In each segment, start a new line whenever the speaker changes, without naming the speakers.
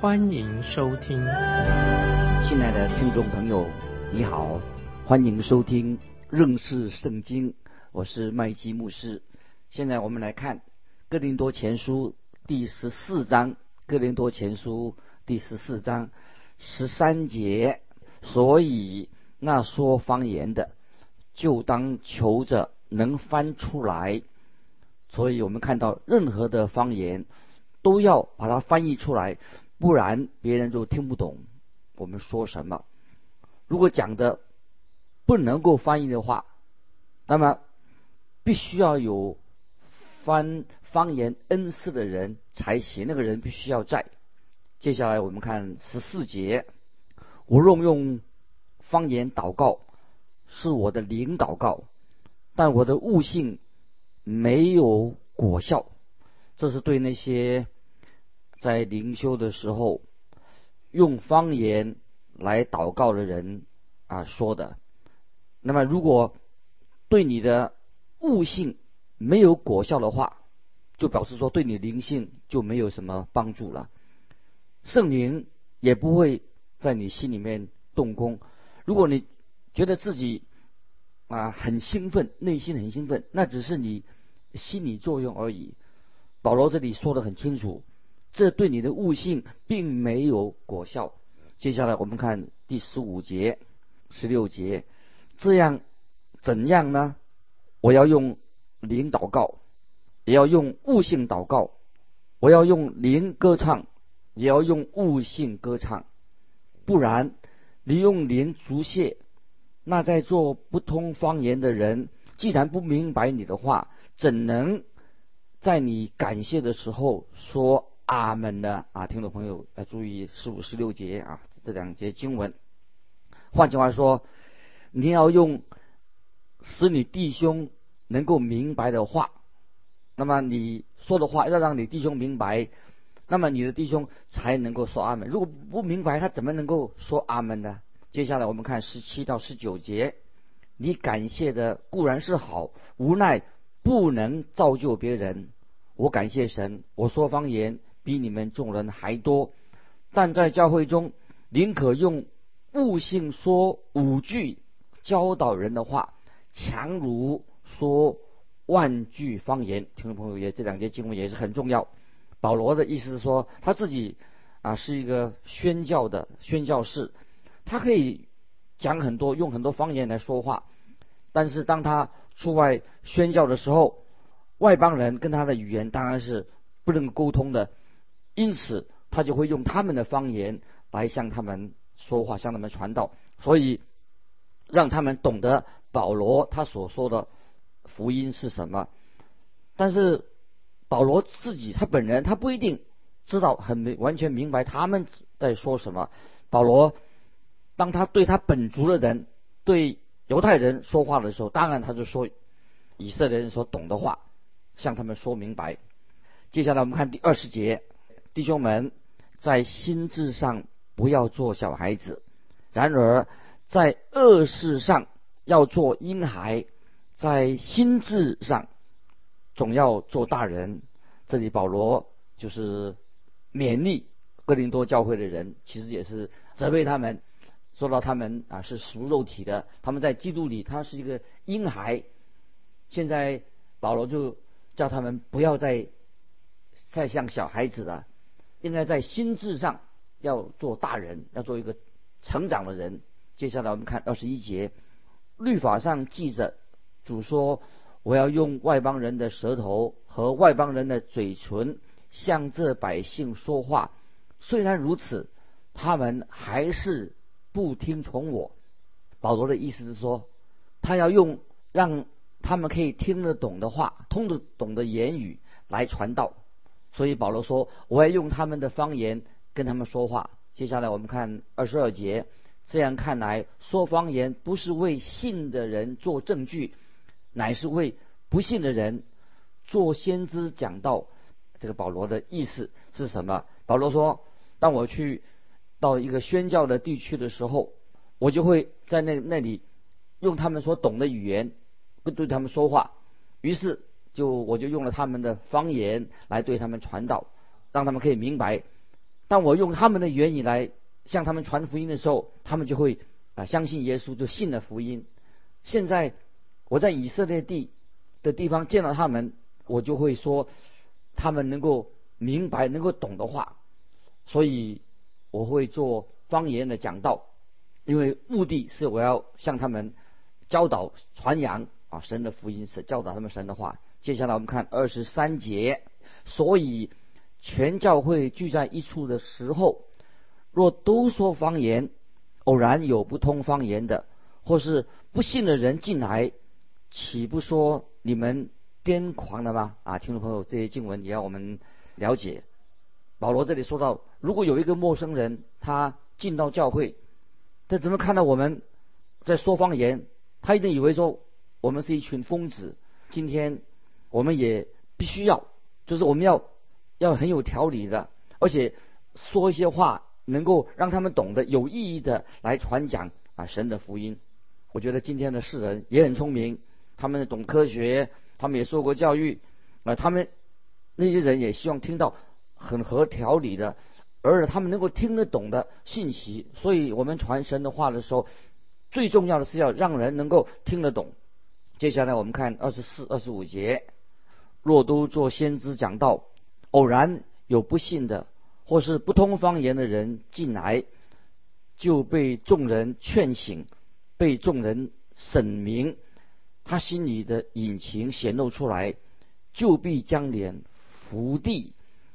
欢迎收听。
亲爱的听众朋友，你好，欢迎收听认识圣经，我是麦基牧师。现在我们来看哥林多前书第十四章，哥林多前书第十四章十三节，所以那说方言的。就当求着能翻出来，所以我们看到任何的方言都要把它翻译出来，不然别人就听不懂我们说什么。如果讲的不能够翻译的话，那么必须要有翻方言恩赐的人才行，那个人必须要在。接下来我们看十四节，无论用方言祷告。是我的灵祷告，但我的悟性没有果效。这是对那些在灵修的时候用方言来祷告的人啊说的。那么，如果对你的悟性没有果效的话，就表示说对你灵性就没有什么帮助了。圣灵也不会在你心里面动工。如果你觉得自己啊很兴奋，内心很兴奋，那只是你心理作用而已。保罗这里说的很清楚，这对你的悟性并没有果效。接下来我们看第十五节、十六节，这样怎样呢？我要用灵祷告，也要用悟性祷告；我要用灵歌唱，也要用悟性歌唱。不然，你用灵足谢。那在做不通方言的人，既然不明白你的话，怎能在你感谢的时候说阿门的？啊，听众朋友要注意十五、十六节啊，这两节经文。换句话说，你要用使你弟兄能够明白的话，那么你说的话要让你弟兄明白，那么你的弟兄才能够说阿门。如果不明白，他怎么能够说阿门呢？接下来我们看十七到十九节，你感谢的固然是好，无奈不能造就别人。我感谢神，我说方言比你们众人还多，但在教会中宁可用悟性说五句教导人的话，强如说万句方言。听众朋友也这两节经文也是很重要。保罗的意思是说，他自己啊是一个宣教的宣教士。他可以讲很多，用很多方言来说话，但是当他出外宣教的时候，外邦人跟他的语言当然是不能沟通的，因此他就会用他们的方言来向他们说话，向他们传道，所以让他们懂得保罗他所说的福音是什么。但是保罗自己他本人他不一定知道很明完全明白他们在说什么，保罗。当他对他本族的人、对犹太人说话的时候，当然他就说以色列人所懂的话，向他们说明白。接下来我们看第二十节，弟兄们，在心智上不要做小孩子，然而在恶事上要做婴孩，在心智上总要做大人。这里保罗就是勉励哥林多教会的人，其实也是责备他们。说到他们啊是属肉体的，他们在基督里他是一个婴孩。现在保罗就叫他们不要再再像小孩子了，应该在心智上要做大人，要做一个成长的人。接下来我们看二十一节，律法上记着主说：“我要用外邦人的舌头和外邦人的嘴唇向这百姓说话。”虽然如此，他们还是。不听从我，保罗的意思是说，他要用让他们可以听得懂的话、通得懂的言语来传道。所以保罗说，我要用他们的方言跟他们说话。接下来我们看二十二节，这样看来，说方言不是为信的人做证据，乃是为不信的人做先知讲道。这个保罗的意思是什么？保罗说：“当我去到一个宣教的地区的时候，我就会在那那里用他们所懂的语言不对他们说话。于是就我就用了他们的方言来对他们传道，让他们可以明白。当我用他们的言语来向他们传福音的时候，他们就会啊相信耶稣，就信了福音。现在我在以色列地的地方见到他们，我就会说。”他们能够明白、能够懂的话，所以我会做方言的讲道，因为目的是我要向他们教导、传扬啊神的福音，是教导他们神的话。接下来我们看二十三节，所以全教会聚在一处的时候，若都说方言，偶然有不通方言的，或是不信的人进来，岂不说你们？癫狂了吗？啊，听众朋友，这些经文也要我们了解。保罗这里说到，如果有一个陌生人他进到教会，他怎么看到我们在说方言？他一定以为说我们是一群疯子。今天我们也必须要，就是我们要要很有条理的，而且说一些话能够让他们懂得有意义的来传讲啊神的福音。我觉得今天的世人也很聪明，他们懂科学。他们也受过教育，啊，他们那些人也希望听到很合条理的，而他们能够听得懂的信息。所以我们传神的话的时候，最重要的是要让人能够听得懂。接下来我们看二十四、二十五节：若都做先知讲道，偶然有不信的或是不通方言的人进来，就被众人劝醒，被众人审明。他心里的隐情显露出来，就必将脸伏地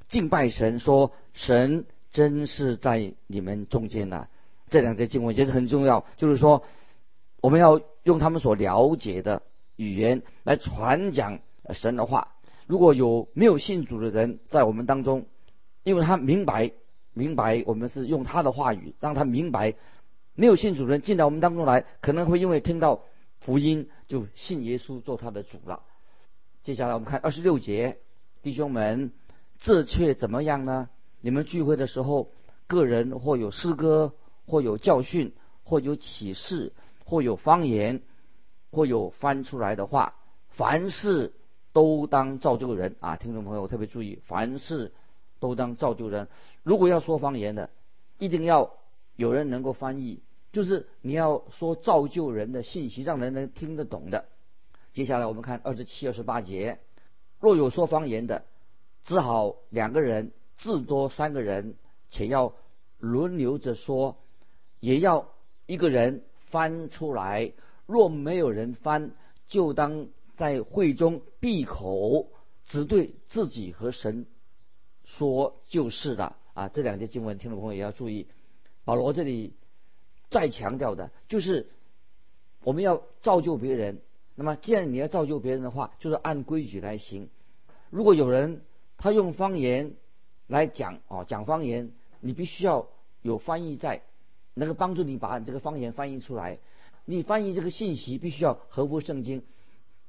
敬拜神，说：“神真是在你们中间呐。”这两节经文也是很重要，就是说我们要用他们所了解的语言来传讲神的话。如果有没有信主的人在我们当中，因为他明白明白我们是用他的话语，让他明白没有信主的人进到我们当中来，可能会因为听到。福音就信耶稣做他的主了。接下来我们看二十六节，弟兄们，这却怎么样呢？你们聚会的时候，个人或有诗歌，或有教训，或有启示，或有方言，或有翻出来的话，凡事都当造就人啊！听众朋友特别注意，凡事都当造就人。如果要说方言的，一定要有人能够翻译。就是你要说造就人的信息，让人能听得懂的。接下来我们看二十七、二十八节：若有说方言的，只好两个人，至多三个人，且要轮流着说，也要一个人翻出来。若没有人翻，就当在会中闭口，只对自己和神说就是的。啊，这两节经文，听众朋友也要注意。保罗这里。再强调的就是，我们要造就别人。那么，既然你要造就别人的话，就是按规矩来行。如果有人他用方言来讲哦，讲方言，你必须要有翻译在，能够帮助你把这个方言翻译出来。你翻译这个信息必须要合乎圣经，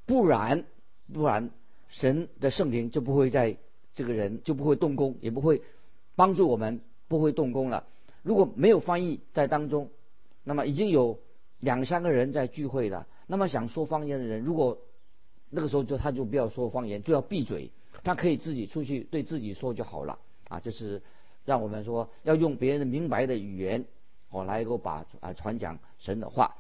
不然不然神的圣灵就不会在这个人就不会动工，也不会帮助我们，不会动工了。如果没有翻译在当中。那么已经有两三个人在聚会了。那么想说方言的人，如果那个时候就他就不要说方言，就要闭嘴，他可以自己出去对自己说就好了。啊，就是让我们说要用别人的明白的语言，哦，来够把啊传讲神的话。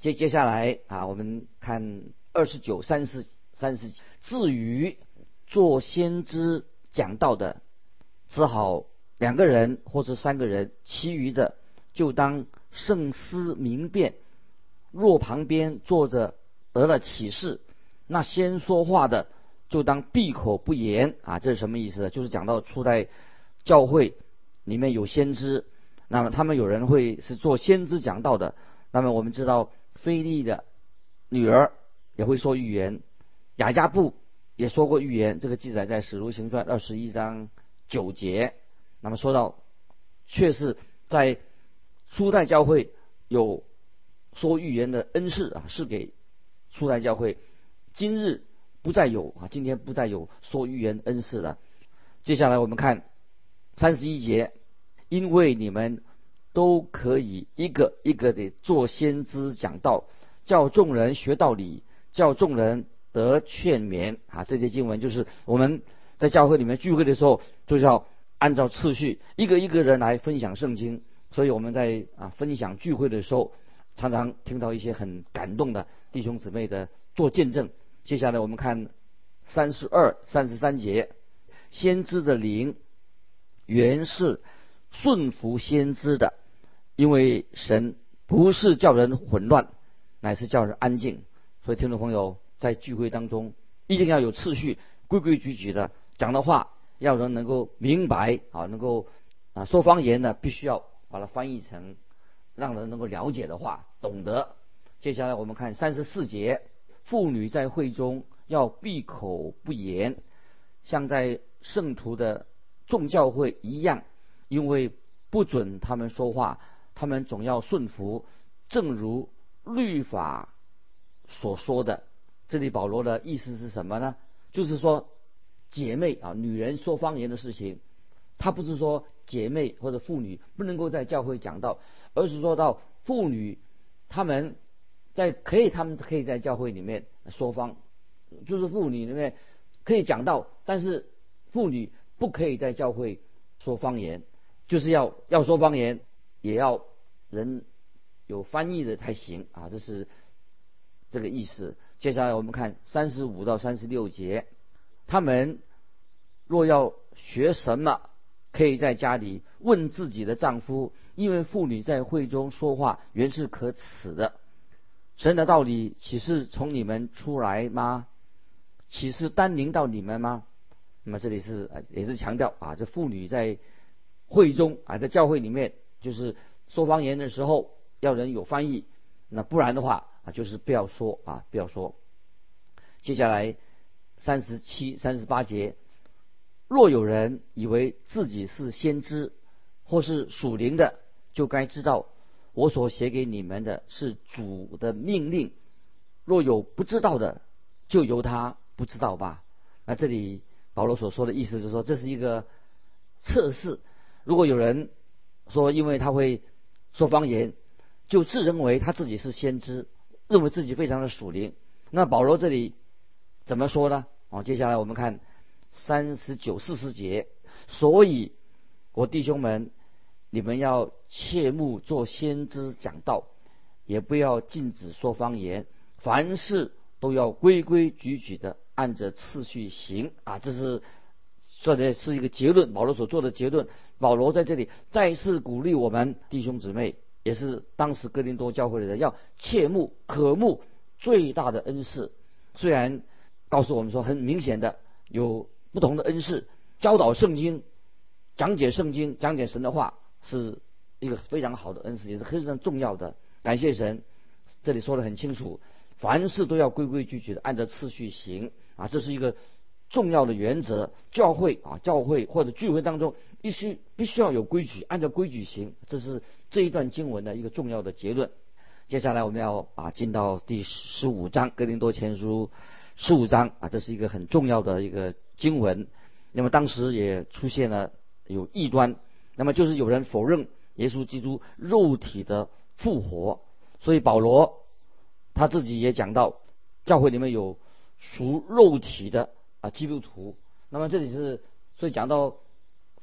接接下来啊，我们看二十九、三十、三十。至于做先知讲道的，只好两个人或者三个人，其余的就当。圣思明辨，若旁边坐着得了启示，那先说话的就当闭口不言啊！这是什么意思呢？就是讲到初代教会里面有先知，那么他们有人会是做先知讲道的。那么我们知道，菲利的女儿也会说预言，雅加布也说过预言。这个记载在《使徒行传》二十一章九节。那么说到，却是在初代教会有说预言的恩赐啊，是给初代教会。今日不再有啊，今天不再有说预言恩赐了。接下来我们看三十一节，因为你们都可以一个一个的做先知讲道，叫众人学道理，叫众人得劝勉啊。这些经文就是我们在教会里面聚会的时候，就是要按照次序，一个一个人来分享圣经。所以我们在啊分享聚会的时候，常常听到一些很感动的弟兄姊妹的做见证。接下来我们看三十二、三十三节，先知的灵原是顺服先知的，因为神不是叫人混乱，乃是叫人安静。所以听众朋友在聚会当中一定要有次序，规规矩矩的讲的话，要人能够明白啊，能够啊说方言呢，必须要。把它翻译成让人能够了解的话，懂得。接下来我们看三十四节：妇女在会中要闭口不言，像在圣徒的众教会一样，因为不准他们说话，他们总要顺服，正如律法所说的。这里保罗的意思是什么呢？就是说，姐妹啊，女人说方言的事情，他不是说。姐妹或者妇女不能够在教会讲到，而是说到妇女，他们在可以，他们可以在教会里面说方，就是妇女里面可以讲到，但是妇女不可以在教会说方言，就是要要说方言，也要人有翻译的才行啊，这是这个意思。接下来我们看三十五到三十六节，他们若要学什么？可以在家里问自己的丈夫，因为妇女在会中说话原是可耻的。神的道理岂是从你们出来吗？岂是单临到你们吗？那么这里是也是强调啊，这妇女在会中啊，在教会里面就是说方言的时候要人有翻译，那不然的话啊，就是不要说啊，不要说。接下来三十七、三十八节。若有人以为自己是先知，或是属灵的，就该知道我所写给你们的是主的命令。若有不知道的，就由他不知道吧。那这里保罗所说的意思就是说，这是一个测试。如果有人说，因为他会说方言，就自认为他自己是先知，认为自己非常的属灵，那保罗这里怎么说呢？哦，接下来我们看。三十九、四十节，所以，我弟兄们，你们要切莫做先知讲道，也不要禁止说方言，凡事都要规规矩矩的按着次序行啊！这是说的是一个结论，保罗所做的结论。保罗在这里再次鼓励我们弟兄姊妹，也是当时哥林多教会的人，要切慕、渴慕最大的恩赐。虽然告诉我们说，很明显的有。不同的恩赐，教导圣经、讲解圣经、讲解神的话，是一个非常好的恩赐，也是非常重要的。感谢神，这里说的很清楚，凡事都要规规矩矩的按照次序行啊，这是一个重要的原则。教会啊，教会或者聚会当中，必须必须要有规矩，按照规矩行，这是这一段经文的一个重要的结论。接下来我们要啊进到第十五章《哥林多前书》十五章啊，这是一个很重要的一个。经文，那么当时也出现了有异端，那么就是有人否认耶稣基督肉体的复活，所以保罗他自己也讲到，教会里面有属肉体的啊基督徒，那么这里是所以讲到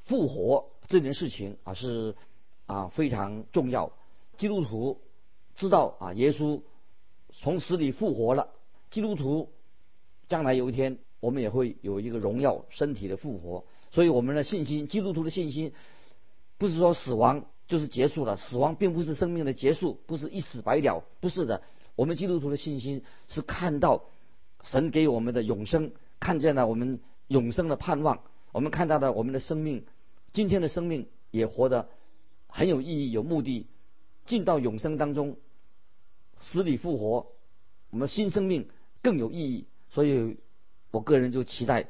复活这件事情啊是啊非常重要，基督徒知道啊耶稣从死里复活了，基督徒将来有一天。我们也会有一个荣耀身体的复活，所以我们的信心，基督徒的信心，不是说死亡就是结束了，死亡并不是生命的结束，不是一死百了，不是的。我们基督徒的信心是看到神给我们的永生，看见了我们永生的盼望，我们看到了我们的生命，今天的生命也活得很有意义、有目的，进到永生当中，死里复活，我们新生命更有意义，所以。我个人就期待，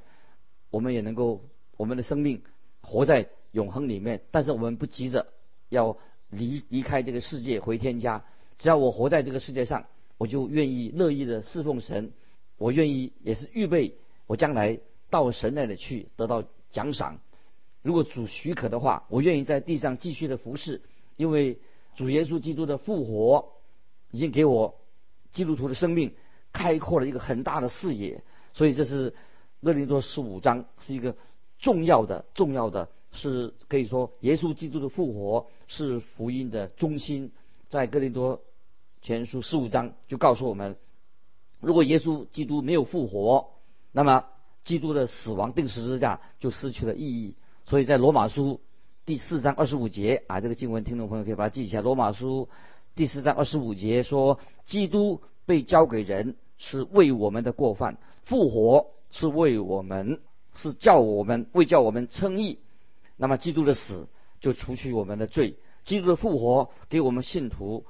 我们也能够我们的生命活在永恒里面，但是我们不急着要离离开这个世界回天家。只要我活在这个世界上，我就愿意乐意的侍奉神，我愿意也是预备我将来到神那里去得到奖赏。如果主许可的话，我愿意在地上继续的服侍，因为主耶稣基督的复活已经给我基督徒的生命开阔了一个很大的视野。所以这是哥林多十五章是一个重要的、重要的，是可以说耶稣基督的复活是福音的中心。在哥林多前书十五章就告诉我们，如果耶稣基督没有复活，那么基督的死亡定十字架就失去了意义。所以在罗马书第四章二十五节啊，这个经文听众朋友可以把它记一下。罗马书第四章二十五节说，基督被交给人是为我们的过犯，复活是为我们，是叫我们为叫我们称义。那么基督的死就除去我们的罪。基督的复活给我们信徒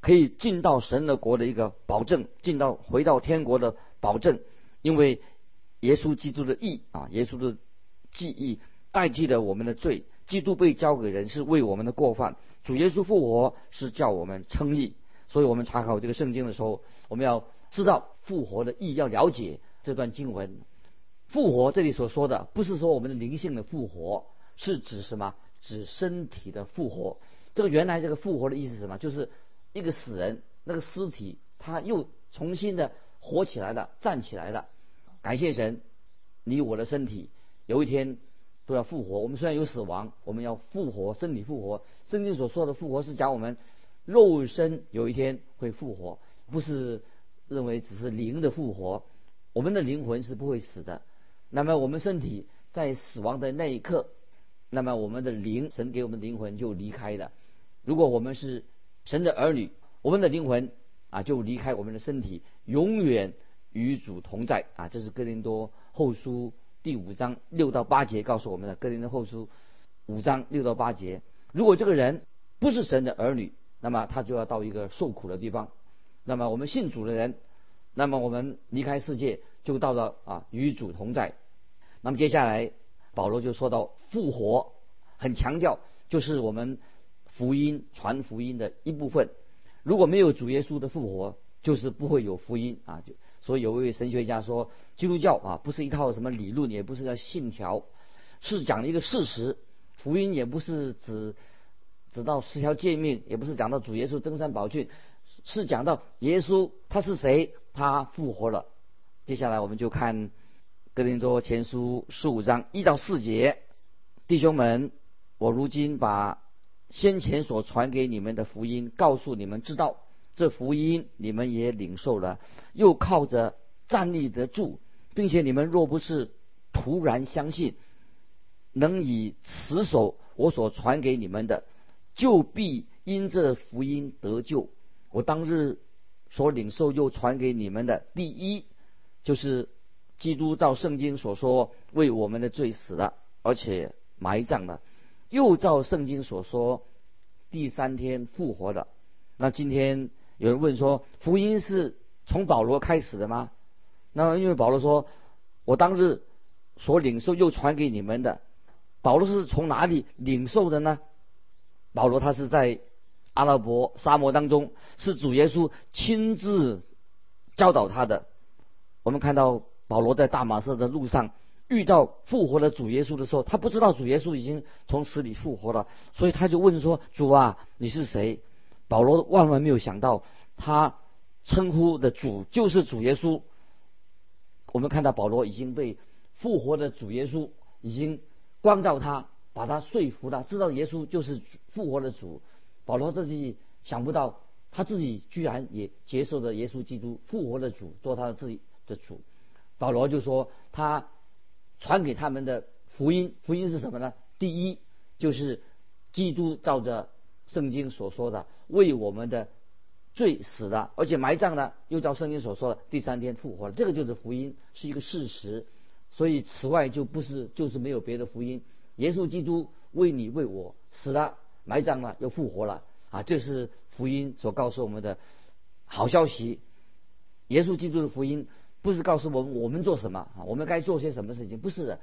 可以进到神的国的一个保证，进到回到天国的保证。因为耶稣基督的义啊，耶稣的记忆代替了我们的罪。基督被交给人是为我们的过犯，主耶稣复活是叫我们称义。所以我们查考这个圣经的时候，我们要知道复活的意，要了解这段经文。复活这里所说的不是说我们的灵性的复活，是指什么？指身体的复活，这个原来这个复活的意思是什么？就是一个死人，那个尸体他又重新的活起来了，站起来了。感谢神，你我的身体有一天都要复活。我们虽然有死亡，我们要复活，身体复活。圣经所说的复活是讲我们肉身有一天会复活，不是认为只是灵的复活。我们的灵魂是不会死的。那么我们身体在死亡的那一刻。那么我们的灵，神给我们的灵魂就离开了。如果我们是神的儿女，我们的灵魂啊就离开我们的身体，永远与主同在啊。这是哥林多后书第五章六到八节告诉我们的。哥林多后书五章六到八节，如果这个人不是神的儿女，那么他就要到一个受苦的地方。那么我们信主的人，那么我们离开世界就到了啊与主同在。那么接下来。保罗就说到复活，很强调就是我们福音传福音的一部分。如果没有主耶稣的复活，就是不会有福音啊。就所以有位神学家说，基督教啊不是一套什么理论，也不是叫信条，是讲一个事实。福音也不是指指到十条诫命，也不是讲到主耶稣登山宝训，是讲到耶稣他是谁，他复活了。接下来我们就看。格林多前书十五章一到四节，弟兄们，我如今把先前所传给你们的福音告诉你们知道，这福音你们也领受了，又靠着站立得住，并且你们若不是突然相信，能以持守我所传给你们的，就必因这福音得救。我当日所领受又传给你们的第一，就是。基督照圣经所说，为我们的罪死了，而且埋葬了，又照圣经所说，第三天复活的。那今天有人问说，福音是从保罗开始的吗？那因为保罗说，我当日所领受又传给你们的，保罗是从哪里领受的呢？保罗他是在阿拉伯沙漠当中，是主耶稣亲自教导他的。我们看到。保罗在大马色的路上遇到复活的主耶稣的时候，他不知道主耶稣已经从死里复活了，所以他就问说：“主啊，你是谁？”保罗万万没有想到，他称呼的主就是主耶稣。我们看到保罗已经被复活的主耶稣已经光照他，把他说服了，知道耶稣就是复活的主。保罗自己想不到，他自己居然也接受了耶稣基督复活的主做他的自己的主。保罗就说，他传给他们的福音，福音是什么呢？第一就是基督照着圣经所说的，为我们的罪死了，而且埋葬了，又照圣经所说的第三天复活了。这个就是福音，是一个事实。所以此外就不是，就是没有别的福音。耶稣基督为你为我死了，埋葬了，又复活了啊！这是福音所告诉我们的好消息。耶稣基督的福音。不是告诉我们我们做什么啊，我们该做些什么事情？不是的，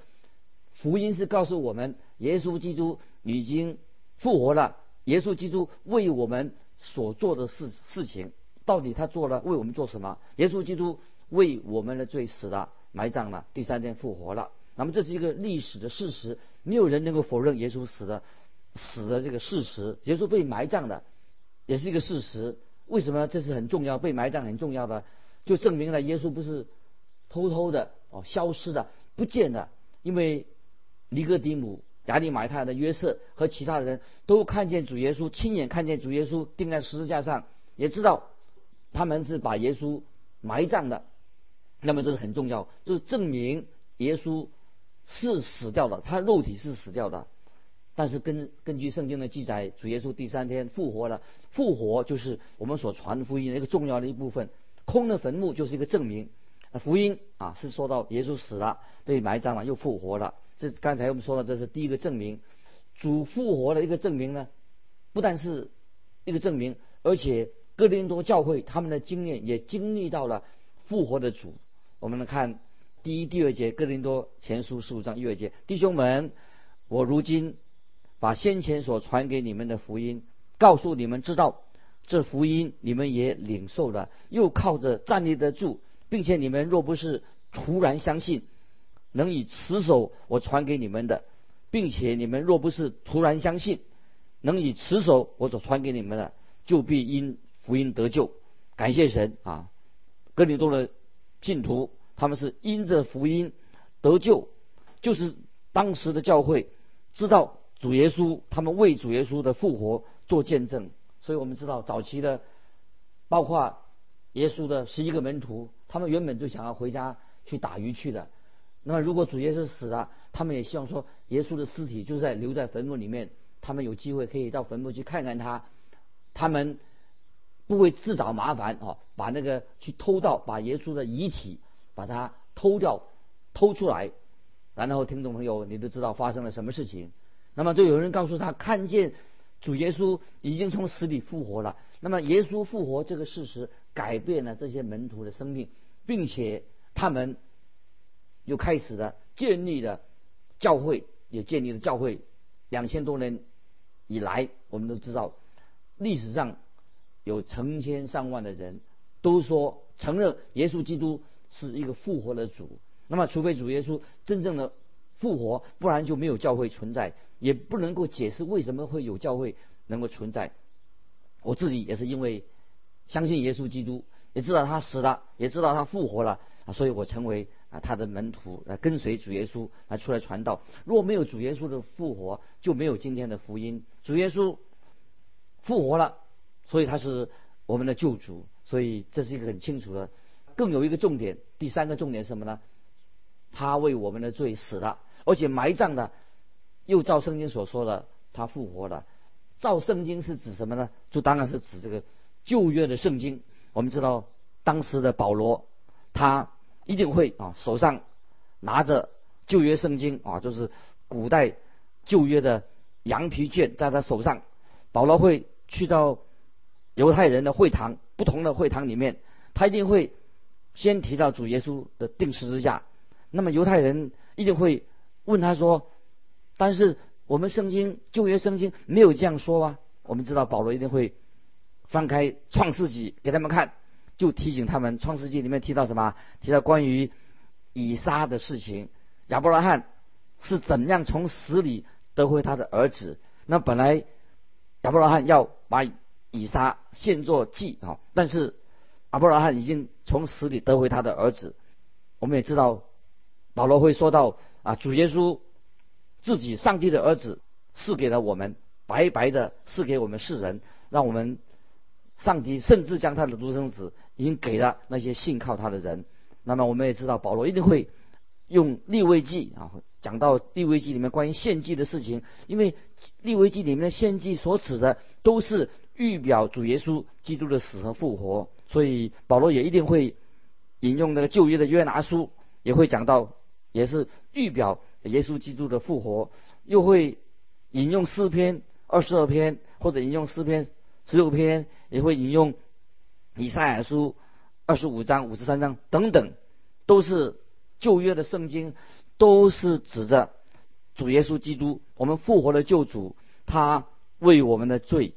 福音是告诉我们，耶稣基督已经复活了，耶稣基督为我们所做的事事情，到底他做了为我们做什么？耶稣基督为我们的罪死了、埋葬了，第三天复活了。那么这是一个历史的事实，没有人能够否认耶稣死的死的这个事实。耶稣被埋葬的也是一个事实。为什么这是很重要？被埋葬很重要的，就证明了耶稣不是偷偷的哦消失的、不见的。因为尼哥底母、亚利马太的约瑟和其他人都看见主耶稣，亲眼看见主耶稣钉在十字架上，也知道他们是把耶稣埋葬的。那么这是很重要，就是证明耶稣。是死掉了，他肉体是死掉的，但是根根据圣经的记载，主耶稣第三天复活了。复活就是我们所传福音的一个重要的一部分。空的坟墓就是一个证明。福音啊是说到耶稣死了，被埋葬了，又复活了。这刚才我们说了，这是第一个证明。主复活的一个证明呢，不但是一个证明，而且哥林多教会他们的经验也经历到了复活的主。我们来看。第一、第二节，哥林多前书十五章一二节，弟兄们，我如今把先前所传给你们的福音告诉你们，知道这福音你们也领受了，又靠着站立得住，并且你们若不是突然相信，能以持守我传给你们的，并且你们若不是突然相信，能以持守我所传给你们的，就必因福音得救。感谢神啊！哥林多的信徒。他们是因着福音得救，就是当时的教会知道主耶稣，他们为主耶稣的复活做见证。所以我们知道早期的，包括耶稣的十一个门徒，他们原本就想要回家去打鱼去的。那么如果主耶稣死了，他们也希望说耶稣的尸体就在留在坟墓里面，他们有机会可以到坟墓去看看他，他们不会自找麻烦啊，把那个去偷盗，把耶稣的遗体。把它偷掉，偷出来，然后听众朋友，你都知道发生了什么事情。那么就有人告诉他，看见主耶稣已经从死里复活了。那么耶稣复活这个事实改变了这些门徒的生命，并且他们又开始了建立了教会，也建立了教会。两千多年以来，我们都知道历史上有成千上万的人都说承认耶稣基督。是一个复活的主，那么除非主耶稣真正的复活，不然就没有教会存在，也不能够解释为什么会有教会能够存在。我自己也是因为相信耶稣基督，也知道他死了，也知道他复活了，所以我成为啊他的门徒，来跟随主耶稣来出来传道。如果没有主耶稣的复活，就没有今天的福音。主耶稣复活了，所以他是我们的救主，所以这是一个很清楚的。更有一个重点，第三个重点是什么呢？他为我们的罪死了，而且埋葬的，又照圣经所说的，他复活了。照圣经是指什么呢？就当然是指这个旧约的圣经。我们知道当时的保罗，他一定会啊手上拿着旧约圣经啊，就是古代旧约的羊皮卷在他手上。保罗会去到犹太人的会堂，不同的会堂里面，他一定会。先提到主耶稣的定十字架，那么犹太人一定会问他说：“但是我们圣经旧约圣经没有这样说啊？”我们知道保罗一定会翻开创世纪给他们看，就提醒他们创世纪里面提到什么？提到关于以撒的事情，亚伯拉罕是怎样从死里得回他的儿子？那本来亚伯拉罕要把以撒献作祭啊，但是。阿伯拉罕已经从死里得回他的儿子。我们也知道，保罗会说到啊，主耶稣自己上帝的儿子赐给了我们，白白的赐给我们世人，让我们上帝甚至将他的独生子已经给了那些信靠他的人。那么我们也知道，保罗一定会用立位记啊，讲到立位记里面关于献祭的事情，因为立位记里面的献祭所指的都是预表主耶稣基督的死和复活。所以保罗也一定会引用那个旧约的约拿书，也会讲到，也是预表耶稣基督的复活，又会引用诗篇二十二篇，或者引用诗篇十六篇，也会引用以赛亚书二十五章、五十三章等等，都是旧约的圣经，都是指着主耶稣基督，我们复活的救主，他为我们的罪、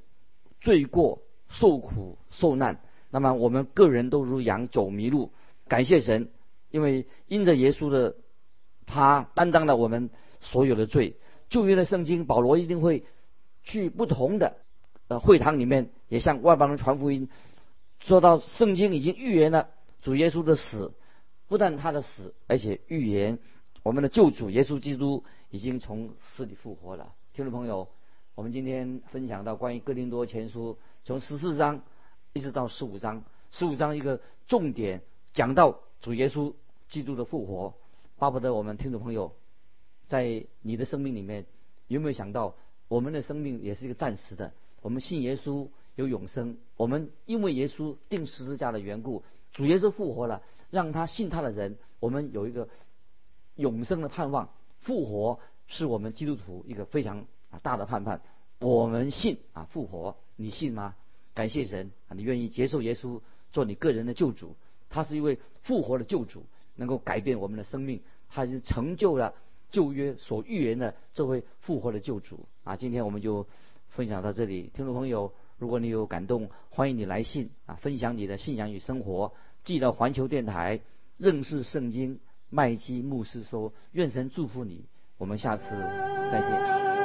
罪过受苦受难。那么我们个人都如羊走迷路，感谢神，因为因着耶稣的他担当了我们所有的罪。旧约的圣经，保罗一定会去不同的呃会堂里面，也向外邦人传福音。说到圣经已经预言了主耶稣的死，不但他的死，而且预言我们的救主耶稣基督已经从死里复活了。听众朋友。我们今天分享到关于哥林多前书，从十四章一直到十五章，十五章一个重点讲到主耶稣基督的复活。巴不得我们听众朋友在你的生命里面有没有想到，我们的生命也是一个暂时的。我们信耶稣有永生，我们因为耶稣定十字架的缘故，主耶稣复活了，让他信他的人，我们有一个永生的盼望。复活是我们基督徒一个非常。啊，大的盼盼，我们信啊复活，你信吗？感谢神啊，你愿意接受耶稣做你个人的救主，他是一位复活的救主，能够改变我们的生命，他已经成就了旧约所预言的这位复活的救主啊。今天我们就分享到这里，听众朋友，如果你有感动，欢迎你来信啊，分享你的信仰与生活，寄到环球电台认识圣经麦基牧师说，愿神祝福你，我们下次再见。